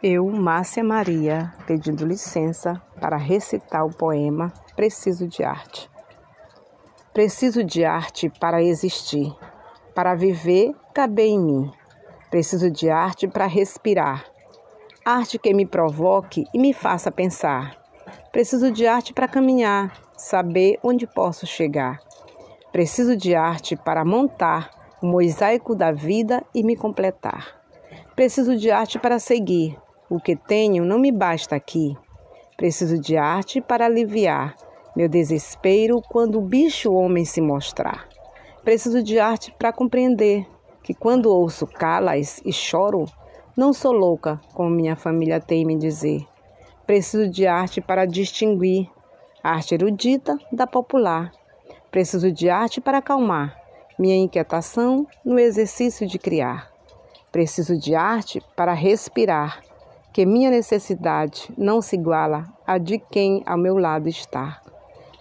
Eu, Márcia Maria, pedindo licença para recitar o poema Preciso de Arte. Preciso de arte para existir, para viver, caber em mim. Preciso de arte para respirar, arte que me provoque e me faça pensar. Preciso de arte para caminhar, saber onde posso chegar. Preciso de arte para montar o mosaico da vida e me completar. Preciso de arte para seguir, o que tenho não me basta aqui. Preciso de arte para aliviar meu desespero quando o bicho homem se mostrar. Preciso de arte para compreender que quando ouço calas e choro, não sou louca, como minha família tem me dizer. Preciso de arte para distinguir arte erudita da popular. Preciso de arte para acalmar minha inquietação no exercício de criar. Preciso de arte para respirar que minha necessidade não se iguala à de quem ao meu lado está.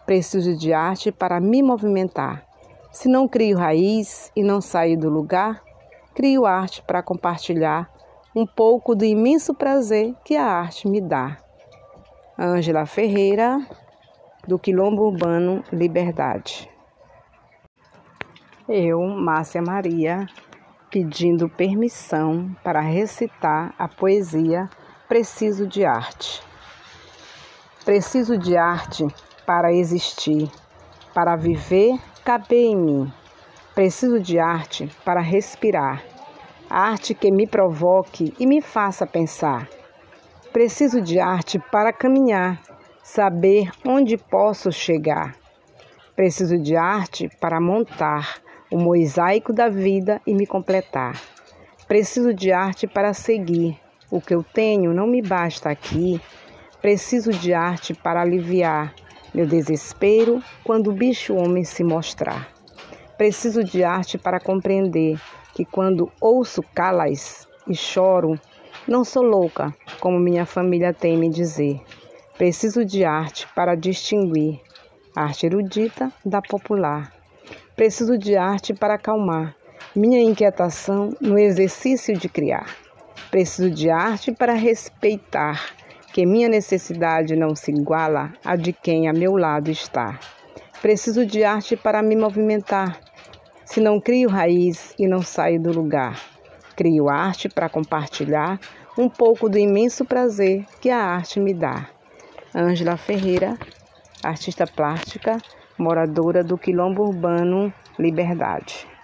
Preciso de arte para me movimentar. Se não crio raiz e não saio do lugar, crio arte para compartilhar um pouco do imenso prazer que a arte me dá. Ângela Ferreira, do Quilombo Urbano Liberdade. Eu, Márcia Maria, pedindo permissão para recitar a poesia Preciso de arte. Preciso de arte para existir, para viver, caber em mim. Preciso de arte para respirar, arte que me provoque e me faça pensar. Preciso de arte para caminhar, saber onde posso chegar. Preciso de arte para montar o mosaico da vida e me completar. Preciso de arte para seguir, o que eu tenho não me basta aqui. Preciso de arte para aliviar meu desespero quando o bicho homem se mostrar. Preciso de arte para compreender que quando ouço calas e choro, não sou louca, como minha família tem me dizer. Preciso de arte para distinguir a arte erudita da popular. Preciso de arte para acalmar minha inquietação no exercício de criar. Preciso de arte para respeitar que minha necessidade não se iguala à de quem a meu lado está. Preciso de arte para me movimentar. Se não crio raiz e não saio do lugar, crio arte para compartilhar um pouco do imenso prazer que a arte me dá. Ângela Ferreira, artista plástica, moradora do Quilombo Urbano Liberdade.